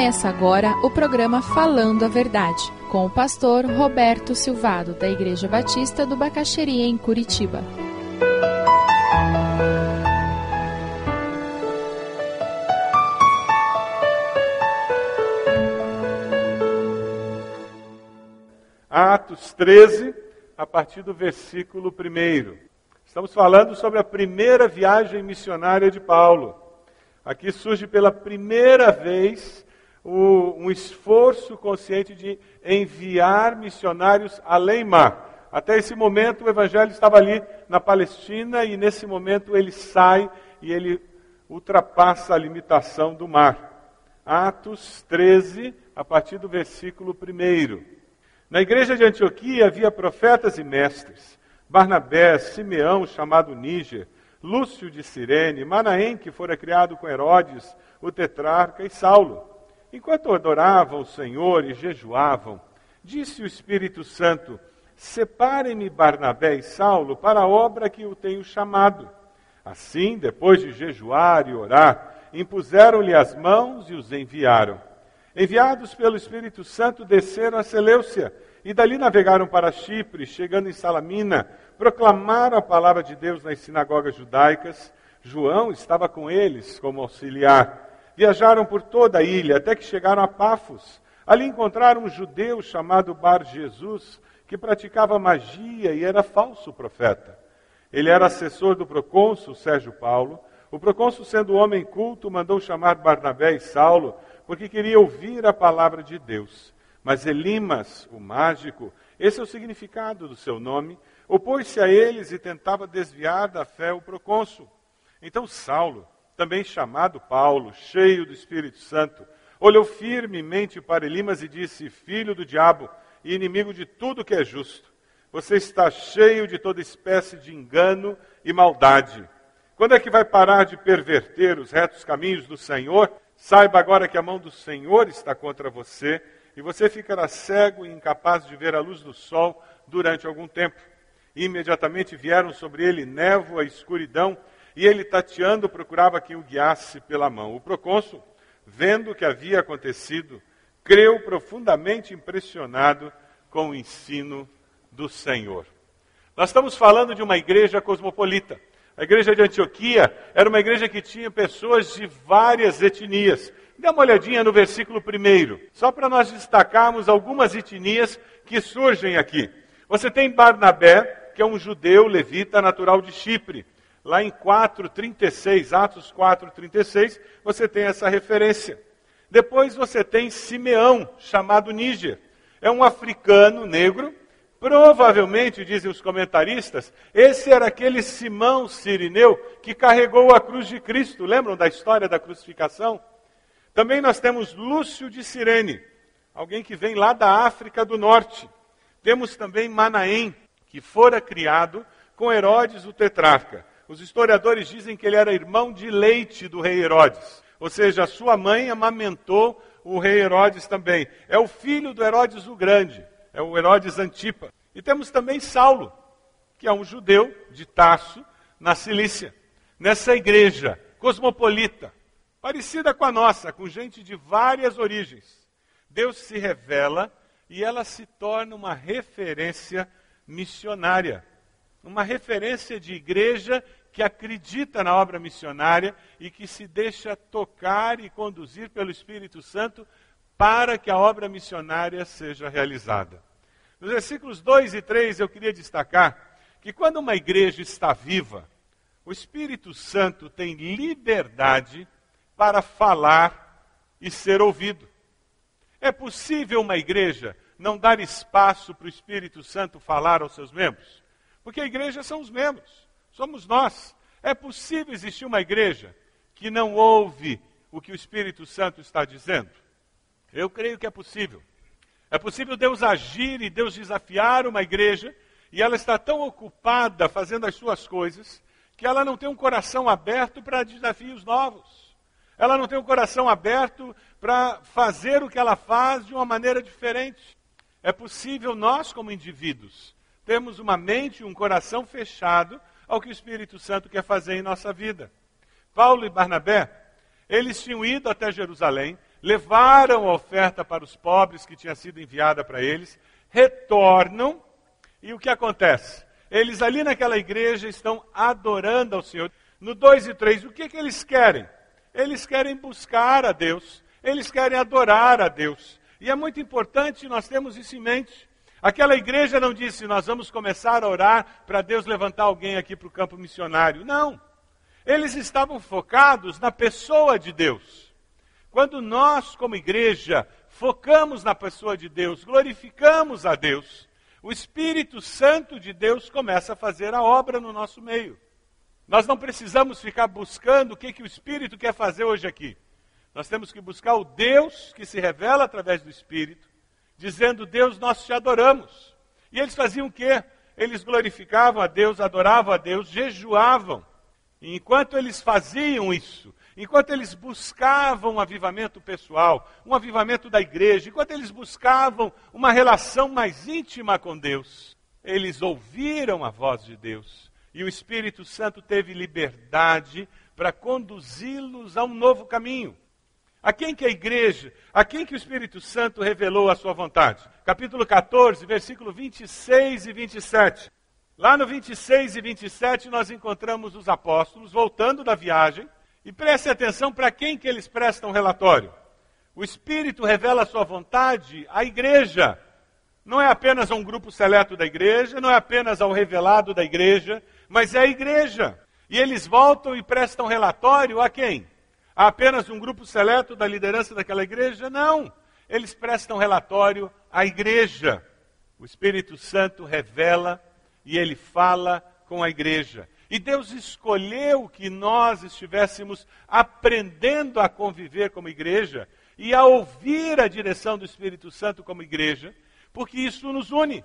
Começa agora o programa Falando a Verdade, com o pastor Roberto Silvado, da Igreja Batista do Bacaxeria, em Curitiba. Atos 13, a partir do versículo 1. Estamos falando sobre a primeira viagem missionária de Paulo. Aqui surge pela primeira vez o, um esforço consciente de enviar missionários além mar. Até esse momento o evangelho estava ali na Palestina e nesse momento ele sai e ele ultrapassa a limitação do mar. Atos 13, a partir do versículo 1. Na igreja de Antioquia havia profetas e mestres: Barnabé, Simeão, chamado Níger, Lúcio de Cirene, Manaém, que fora criado com Herodes, o tetrarca, e Saulo. Enquanto adoravam o Senhor e jejuavam, disse o Espírito Santo: Separem-me Barnabé e Saulo para a obra que o tenho chamado. Assim, depois de jejuar e orar, impuseram-lhe as mãos e os enviaram. Enviados pelo Espírito Santo, desceram a Seleucia e dali navegaram para Chipre, chegando em Salamina, proclamaram a palavra de Deus nas sinagogas judaicas. João estava com eles como auxiliar. Viajaram por toda a ilha até que chegaram a Pafos. Ali encontraram um judeu chamado Bar Jesus, que praticava magia e era falso profeta. Ele era assessor do procônsul Sérgio Paulo. O procônsul, sendo homem culto, mandou chamar Barnabé e Saulo, porque queria ouvir a palavra de Deus. Mas Elimas, o mágico, esse é o significado do seu nome, opôs-se a eles e tentava desviar da fé o procônsul. Então Saulo, também chamado Paulo, cheio do Espírito Santo, olhou firmemente para Elimas e disse: Filho do diabo e inimigo de tudo que é justo, você está cheio de toda espécie de engano e maldade. Quando é que vai parar de perverter os retos caminhos do Senhor? Saiba agora que a mão do Senhor está contra você e você ficará cego e incapaz de ver a luz do sol durante algum tempo. Imediatamente vieram sobre ele névoa e escuridão, e ele, tateando, procurava quem o guiasse pela mão. O procônsul, vendo o que havia acontecido, creu profundamente impressionado com o ensino do Senhor. Nós estamos falando de uma igreja cosmopolita. A igreja de Antioquia era uma igreja que tinha pessoas de várias etnias. Dê uma olhadinha no versículo 1, só para nós destacarmos algumas etnias que surgem aqui. Você tem Barnabé, que é um judeu levita natural de Chipre. Lá em 4:36, Atos 4:36, você tem essa referência. Depois você tem Simeão, chamado Níger. É um africano negro, provavelmente, dizem os comentaristas, esse era aquele Simão sirineu que carregou a cruz de Cristo. Lembram da história da crucificação? Também nós temos Lúcio de Cirene, alguém que vem lá da África do Norte. Temos também Manaém, que fora criado com Herodes o tetrarca. Os historiadores dizem que ele era irmão de leite do rei Herodes. Ou seja, sua mãe amamentou o rei Herodes também. É o filho do Herodes o Grande, é o Herodes Antipa. E temos também Saulo, que é um judeu de Tarso, na Cilícia. Nessa igreja cosmopolita, parecida com a nossa, com gente de várias origens. Deus se revela e ela se torna uma referência missionária, uma referência de igreja que acredita na obra missionária e que se deixa tocar e conduzir pelo Espírito Santo para que a obra missionária seja realizada. Nos versículos 2 e 3 eu queria destacar que quando uma igreja está viva, o Espírito Santo tem liberdade para falar e ser ouvido. É possível uma igreja não dar espaço para o Espírito Santo falar aos seus membros? Porque a igreja são os membros, somos nós. É possível existir uma igreja que não ouve o que o Espírito Santo está dizendo? Eu creio que é possível. É possível Deus agir e Deus desafiar uma igreja e ela está tão ocupada fazendo as suas coisas que ela não tem um coração aberto para desafios novos. Ela não tem o coração aberto para fazer o que ela faz de uma maneira diferente. É possível nós, como indivíduos, termos uma mente e um coração fechado ao que o Espírito Santo quer fazer em nossa vida. Paulo e Barnabé, eles tinham ido até Jerusalém, levaram a oferta para os pobres que tinha sido enviada para eles, retornam e o que acontece? Eles ali naquela igreja estão adorando ao Senhor. No 2 e 3, o que, que eles querem? Eles querem buscar a Deus, eles querem adorar a Deus. E é muito importante nós termos isso em mente. Aquela igreja não disse, nós vamos começar a orar para Deus levantar alguém aqui para o campo missionário. Não. Eles estavam focados na pessoa de Deus. Quando nós, como igreja, focamos na pessoa de Deus, glorificamos a Deus, o Espírito Santo de Deus começa a fazer a obra no nosso meio. Nós não precisamos ficar buscando o que, que o Espírito quer fazer hoje aqui. Nós temos que buscar o Deus que se revela através do Espírito, dizendo: Deus, nós te adoramos. E eles faziam o quê? Eles glorificavam a Deus, adoravam a Deus, jejuavam. E enquanto eles faziam isso, enquanto eles buscavam um avivamento pessoal, um avivamento da igreja, enquanto eles buscavam uma relação mais íntima com Deus, eles ouviram a voz de Deus. E o Espírito Santo teve liberdade para conduzi-los a um novo caminho. A quem que a igreja, a quem que o Espírito Santo revelou a sua vontade? Capítulo 14, versículo 26 e 27. Lá no 26 e 27 nós encontramos os apóstolos voltando da viagem e preste atenção para quem que eles prestam relatório. O Espírito revela a sua vontade à igreja. Não é apenas a um grupo seleto da igreja, não é apenas ao revelado da igreja, mas é a igreja. E eles voltam e prestam relatório a quem? A apenas um grupo seleto da liderança daquela igreja? Não. Eles prestam relatório à igreja. O Espírito Santo revela e ele fala com a igreja. E Deus escolheu que nós estivéssemos aprendendo a conviver como igreja e a ouvir a direção do Espírito Santo como igreja, porque isso nos une.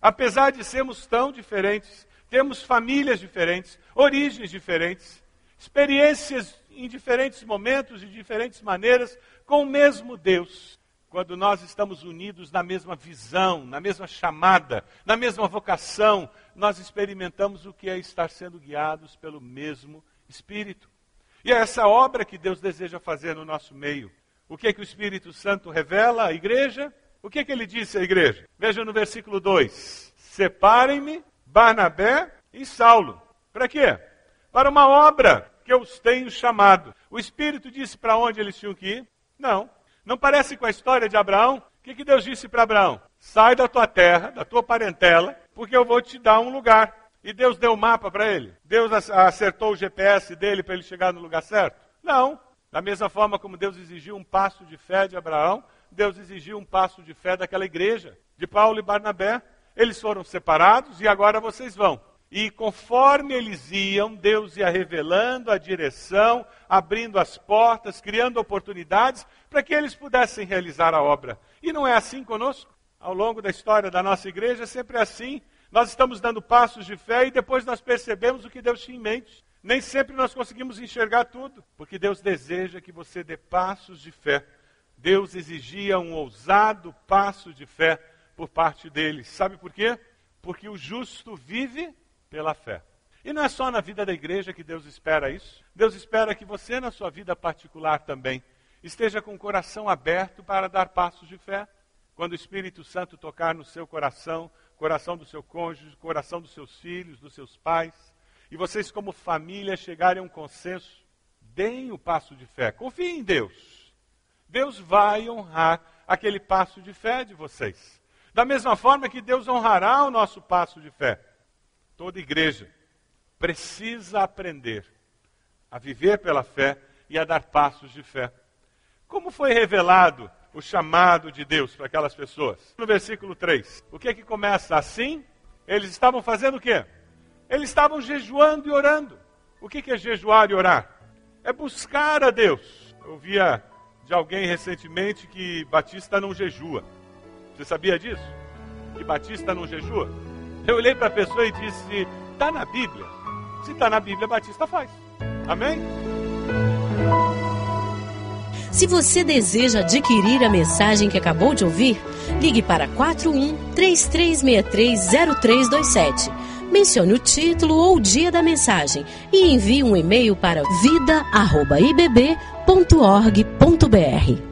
Apesar de sermos tão diferentes, temos famílias diferentes, origens diferentes, experiências em diferentes momentos, de diferentes maneiras, com o mesmo Deus quando nós estamos unidos na mesma visão, na mesma chamada, na mesma vocação, nós experimentamos o que é estar sendo guiados pelo mesmo Espírito. E é essa obra que Deus deseja fazer no nosso meio. O que é que o Espírito Santo revela à igreja? O que é que ele disse à igreja? Veja no versículo 2: Separem-me Barnabé e Saulo. Para quê? Para uma obra que eu os tenho chamado. O Espírito disse para onde eles tinham que ir? Não. Não parece com a história de Abraão? O que, que Deus disse para Abraão? Sai da tua terra, da tua parentela, porque eu vou te dar um lugar. E Deus deu o um mapa para ele? Deus acertou o GPS dele para ele chegar no lugar certo? Não. Da mesma forma como Deus exigiu um passo de fé de Abraão, Deus exigiu um passo de fé daquela igreja, de Paulo e Barnabé. Eles foram separados e agora vocês vão. E conforme eles iam, Deus ia revelando a direção, abrindo as portas, criando oportunidades para que eles pudessem realizar a obra. E não é assim conosco? Ao longo da história da nossa igreja, é sempre assim. Nós estamos dando passos de fé e depois nós percebemos o que Deus tinha em mente. Nem sempre nós conseguimos enxergar tudo, porque Deus deseja que você dê passos de fé. Deus exigia um ousado passo de fé por parte deles. Sabe por quê? Porque o justo vive pela fé. E não é só na vida da igreja que Deus espera isso. Deus espera que você, na sua vida particular também, esteja com o coração aberto para dar passos de fé. Quando o Espírito Santo tocar no seu coração, coração do seu cônjuge, coração dos seus filhos, dos seus pais, e vocês, como família, chegarem a um consenso, deem o passo de fé. Confiem em Deus. Deus vai honrar aquele passo de fé de vocês. Da mesma forma que Deus honrará o nosso passo de fé. Toda igreja precisa aprender a viver pela fé e a dar passos de fé. Como foi revelado o chamado de Deus para aquelas pessoas? No versículo 3, o que é que começa assim? Eles estavam fazendo o quê? Eles estavam jejuando e orando. O que é jejuar e orar? É buscar a Deus. Eu via de alguém recentemente que Batista não jejua. Você sabia disso? Que Batista não jejua? Eu olhei para a pessoa e disse: está na Bíblia. Se está na Bíblia, Batista faz. Amém? Se você deseja adquirir a mensagem que acabou de ouvir, ligue para 41 3363 0327 mencione o título ou o dia da mensagem e envie um e-mail para vida@ibb.org.br.